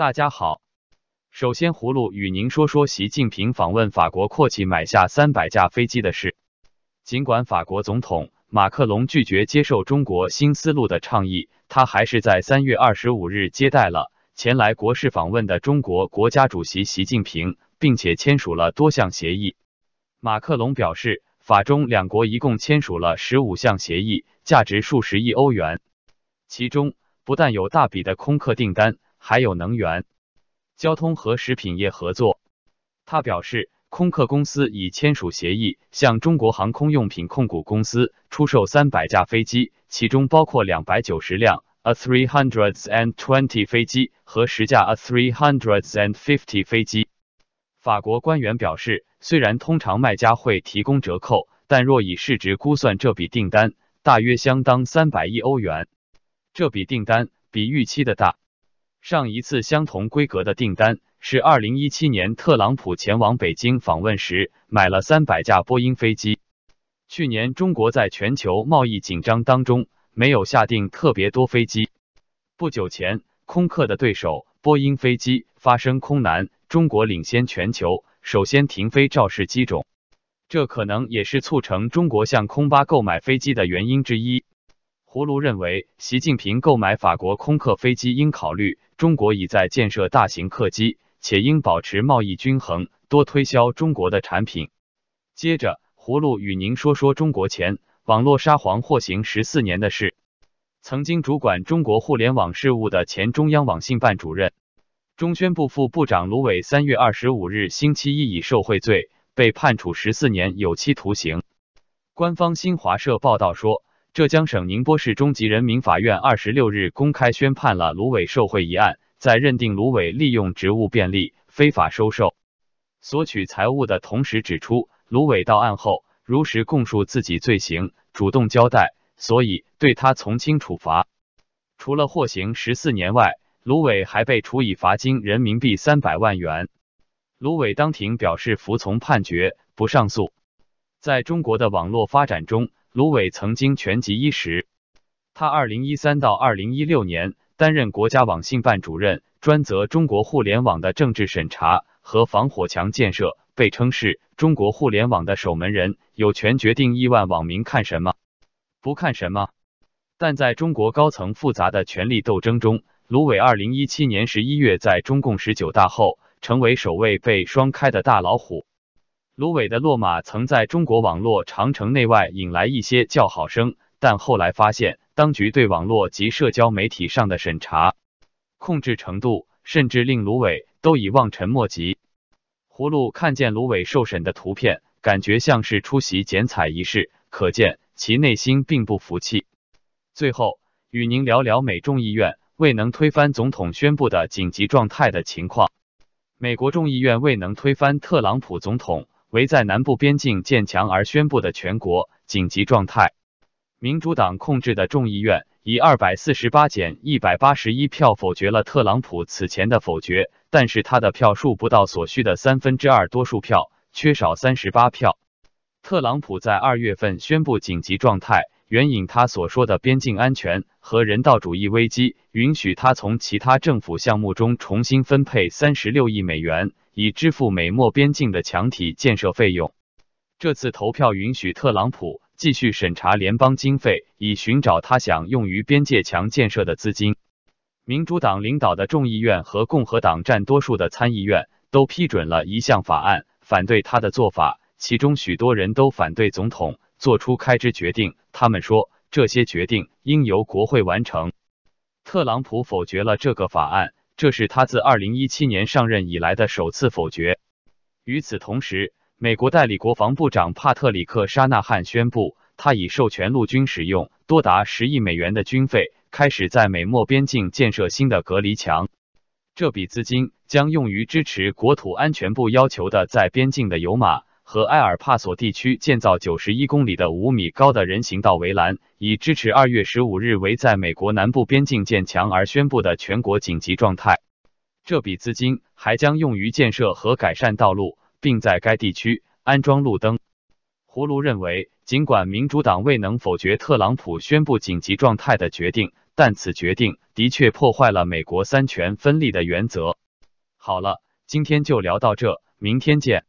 大家好，首先葫芦与您说说习近平访问法国阔气买下三百架飞机的事。尽管法国总统马克龙拒绝接受中国新思路的倡议，他还是在三月二十五日接待了前来国事访问的中国国家主席习近平，并且签署了多项协议。马克龙表示，法中两国一共签署了十五项协议，价值数十亿欧元，其中不但有大笔的空客订单。还有能源、交通和食品业合作。他表示，空客公司已签署协议，向中国航空用品控股公司出售三百架飞机，其中包括两百九十辆 A three hundred and twenty 飞机和十架 A three hundred and fifty 飞机。法国官员表示，虽然通常卖家会提供折扣，但若以市值估算，这笔订单大约相当三百亿欧元。这笔订单比预期的大。上一次相同规格的订单是二零一七年特朗普前往北京访问时买了三百架波音飞机。去年中国在全球贸易紧张当中没有下定特别多飞机。不久前，空客的对手波音飞机发生空难，中国领先全球，首先停飞肇事机种，这可能也是促成中国向空巴购买飞机的原因之一。葫芦认为，习近平购买法国空客飞机应考虑中国已在建设大型客机，且应保持贸易均衡，多推销中国的产品。接着，葫芦与您说说中国前网络沙皇获刑十四年的事。曾经主管中国互联网事务的前中央网信办主任、中宣部副部长卢伟，三月二十五日星期一以受贿罪被判处十四年有期徒刑。官方新华社报道说。浙江省宁波市中级人民法院二十六日公开宣判了卢伟受贿一案，在认定卢伟利用职务便利非法收受、索取财物的同时，指出卢伟到案后如实供述自己罪行，主动交代，所以对他从轻处罚。除了获刑十四年外，卢伟还被处以罚金人民币三百万元。卢伟当庭表示服从判决，不上诉。在中国的网络发展中，卢伟曾经全集一时。他二零一三到二零一六年担任国家网信办主任，专责中国互联网的政治审查和防火墙建设，被称是中国互联网的守门人，有权决定亿万网民看什么，不看什么。但在中国高层复杂的权力斗争中，卢伟二零一七年十一月在中共十九大后，成为首位被双开的大老虎。卢伟的落马曾在中国网络长城内外引来一些叫好声，但后来发现，当局对网络及社交媒体上的审查控制程度，甚至令卢伟都已望尘莫及。葫芦看见卢伟受审的图片，感觉像是出席剪彩仪式，可见其内心并不服气。最后，与您聊聊美众议院未能推翻总统宣布的紧急状态的情况。美国众议院未能推翻特朗普总统。为在南部边境建墙而宣布的全国紧急状态，民主党控制的众议院以二百四十八减一百八十一票否决了特朗普此前的否决，但是他的票数不到所需的三分之二多数票，缺少三十八票。特朗普在二月份宣布紧急状态，援引他所说的边境安全和人道主义危机，允许他从其他政府项目中重新分配三十六亿美元。以支付美墨边境的墙体建设费用。这次投票允许特朗普继续审查联邦经费，以寻找他想用于边界墙建设的资金。民主党领导的众议院和共和党占多数的参议院都批准了一项法案，反对他的做法。其中许多人都反对总统做出开支决定，他们说这些决定应由国会完成。特朗普否决了这个法案。这是他自二零一七年上任以来的首次否决。与此同时，美国代理国防部长帕特里克·沙纳汉宣布，他已授权陆军使用多达十亿美元的军费，开始在美墨边境建设新的隔离墙。这笔资金将用于支持国土安全部要求的在边境的油马和埃尔帕索地区建造九十一公里的五米高的人行道围栏。以支持二月十五日为在美国南部边境建墙而宣布的全国紧急状态。这笔资金还将用于建设和改善道路，并在该地区安装路灯。葫芦认为，尽管民主党未能否决特朗普宣布紧急状态的决定，但此决定的确破坏了美国三权分立的原则。好了，今天就聊到这，明天见。